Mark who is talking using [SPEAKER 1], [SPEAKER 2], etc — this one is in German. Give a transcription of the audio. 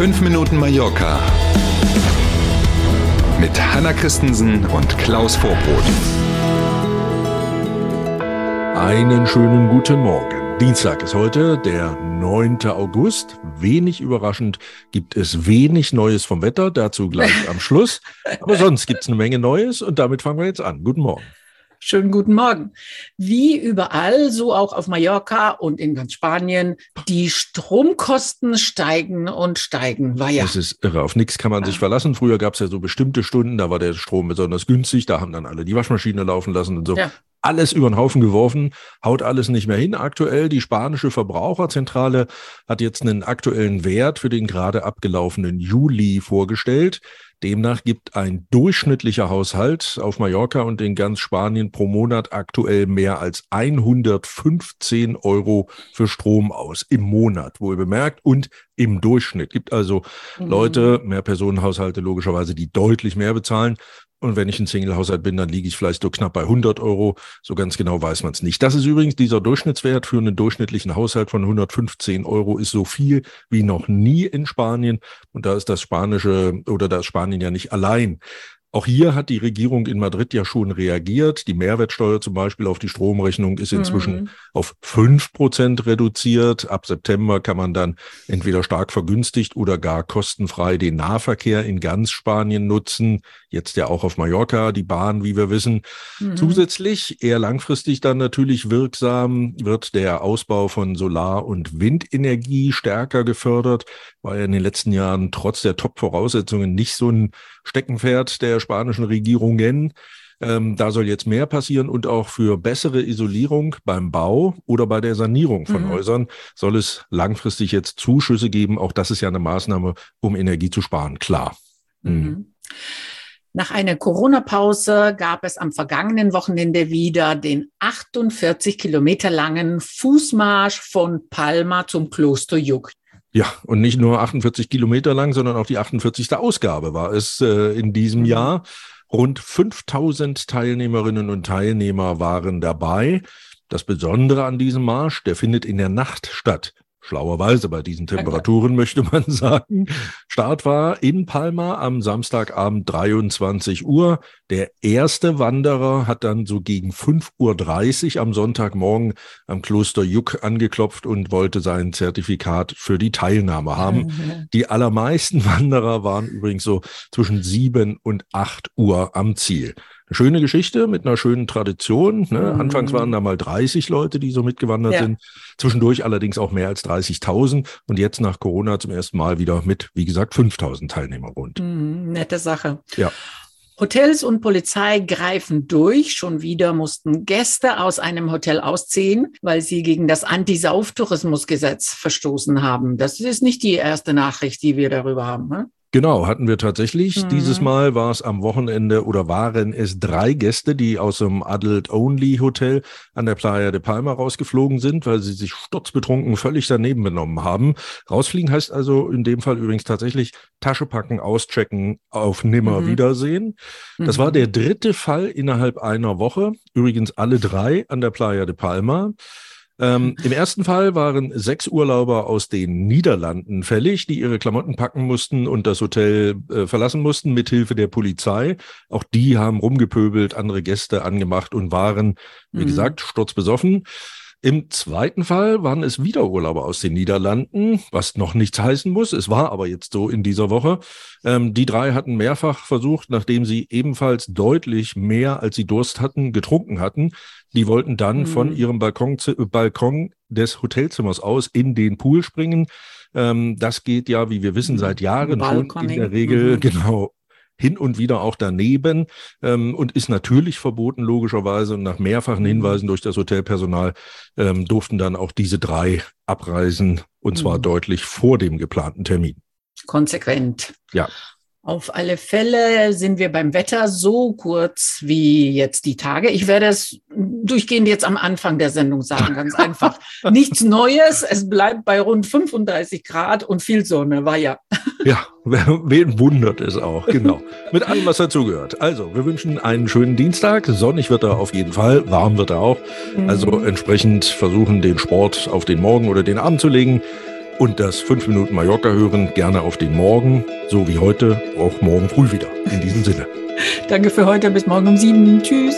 [SPEAKER 1] 5 Minuten Mallorca mit Hanna Christensen und Klaus Vorbrot.
[SPEAKER 2] Einen schönen guten Morgen. Dienstag ist heute, der 9. August. Wenig überraschend gibt es wenig Neues vom Wetter, dazu gleich am Schluss. Aber sonst gibt es eine Menge Neues und damit fangen wir jetzt an. Guten Morgen.
[SPEAKER 3] Schönen guten Morgen. Wie überall, so auch auf Mallorca und in ganz Spanien, die Stromkosten steigen und steigen.
[SPEAKER 2] War ja. Das ist irre. Auf nichts kann man ja. sich verlassen. Früher gab es ja so bestimmte Stunden, da war der Strom besonders günstig. Da haben dann alle die Waschmaschine laufen lassen und so. Ja. Alles über den Haufen geworfen, haut alles nicht mehr hin. Aktuell die spanische Verbraucherzentrale hat jetzt einen aktuellen Wert für den gerade abgelaufenen Juli vorgestellt. Demnach gibt ein durchschnittlicher Haushalt auf Mallorca und in ganz Spanien pro Monat aktuell mehr als 115 Euro für Strom aus. Im Monat, wohl bemerkt, und im Durchschnitt. Gibt also mhm. Leute, mehr Personenhaushalte logischerweise, die deutlich mehr bezahlen. Und wenn ich ein Single-Haushalt bin, dann liege ich vielleicht so knapp bei 100 Euro. So ganz genau weiß man es nicht. Das ist übrigens dieser Durchschnittswert für einen durchschnittlichen Haushalt von 115 Euro ist so viel wie noch nie in Spanien. Und da ist das spanische oder das Spanien ja nicht allein. Auch hier hat die Regierung in Madrid ja schon reagiert. Die Mehrwertsteuer zum Beispiel auf die Stromrechnung ist inzwischen mhm. auf fünf Prozent reduziert. Ab September kann man dann entweder stark vergünstigt oder gar kostenfrei den Nahverkehr in ganz Spanien nutzen. Jetzt ja auch auf Mallorca, die Bahn, wie wir wissen. Mhm. Zusätzlich, eher langfristig dann natürlich wirksam, wird der Ausbau von Solar- und Windenergie stärker gefördert. Ja in den letzten Jahren trotz der Top-Voraussetzungen nicht so ein Steckenpferd der spanischen Regierungen. Ähm, da soll jetzt mehr passieren und auch für bessere Isolierung beim Bau oder bei der Sanierung von mhm. Häusern soll es langfristig jetzt Zuschüsse geben. Auch das ist ja eine Maßnahme, um Energie zu sparen, klar. Mhm.
[SPEAKER 3] Mhm. Nach einer Corona-Pause gab es am vergangenen Wochenende wieder den 48 Kilometer langen Fußmarsch von Palma zum Kloster Juck.
[SPEAKER 2] Ja, und nicht nur 48 Kilometer lang, sondern auch die 48. Ausgabe war es äh, in diesem mhm. Jahr. Rund 5000 Teilnehmerinnen und Teilnehmer waren dabei. Das Besondere an diesem Marsch, der findet in der Nacht statt schlauerweise bei diesen Temperaturen möchte man sagen. Start war in Palma am Samstagabend 23 Uhr. Der erste Wanderer hat dann so gegen 5.30 Uhr am Sonntagmorgen am Kloster Juck angeklopft und wollte sein Zertifikat für die Teilnahme haben. Die allermeisten Wanderer waren übrigens so zwischen 7 und 8 Uhr am Ziel eine schöne Geschichte mit einer schönen Tradition. Ne? Mhm. Anfangs waren da mal 30 Leute, die so mitgewandert ja. sind. Zwischendurch allerdings auch mehr als 30.000. Und jetzt nach Corona zum ersten Mal wieder mit, wie gesagt, 5.000 Teilnehmer rund.
[SPEAKER 3] Mhm, nette Sache. Ja. Hotels und Polizei greifen durch. Schon wieder mussten Gäste aus einem Hotel ausziehen, weil sie gegen das Anti-Sauftourismusgesetz verstoßen haben. Das ist nicht die erste Nachricht, die wir darüber haben. Ne?
[SPEAKER 2] Genau, hatten wir tatsächlich. Mhm. Dieses Mal war es am Wochenende oder waren es drei Gäste, die aus dem Adult-Only-Hotel an der Playa de Palma rausgeflogen sind, weil sie sich sturzbetrunken völlig daneben benommen haben. Rausfliegen heißt also in dem Fall übrigens tatsächlich Tasche packen, auschecken, auf nimmer mhm. Wiedersehen. Das mhm. war der dritte Fall innerhalb einer Woche. Übrigens alle drei an der Playa de Palma. Ähm, Im ersten Fall waren sechs Urlauber aus den Niederlanden fällig, die ihre Klamotten packen mussten und das Hotel äh, verlassen mussten, mithilfe der Polizei. Auch die haben rumgepöbelt, andere Gäste angemacht und waren, wie mhm. gesagt, sturzbesoffen. Im zweiten Fall waren es wieder Urlauber aus den Niederlanden, was noch nichts heißen muss. Es war aber jetzt so in dieser Woche. Ähm, die drei hatten mehrfach versucht, nachdem sie ebenfalls deutlich mehr als sie Durst hatten, getrunken hatten. Die wollten dann mhm. von ihrem Balkon, Balkon des Hotelzimmers aus in den Pool springen. Ähm, das geht ja, wie wir wissen, seit Jahren schon in der Regel mhm. genau hin und wieder auch daneben ähm, und ist natürlich verboten, logischerweise. Und nach mehrfachen mhm. Hinweisen durch das Hotelpersonal ähm, durften dann auch diese drei abreisen und zwar mhm. deutlich vor dem geplanten Termin.
[SPEAKER 3] Konsequent. Ja. Auf alle Fälle sind wir beim Wetter so kurz wie jetzt die Tage. Ich werde es durchgehend jetzt am Anfang der Sendung sagen, ganz einfach. Nichts Neues, es bleibt bei rund 35 Grad und viel Sonne, war ja.
[SPEAKER 2] Ja, wen wundert es auch, genau. Mit allem, was dazugehört. Also, wir wünschen einen schönen Dienstag. Sonnig wird er auf jeden Fall, warm wird er auch. Also mhm. entsprechend versuchen, den Sport auf den Morgen oder den Abend zu legen. und das 5 Minuten Mallorca hören gerne auf den Morgen, so wie heute, auch morgen früh wieder. In diesem Sinne.
[SPEAKER 3] Danke für heute. Bis morgen um sieben. Tschüss.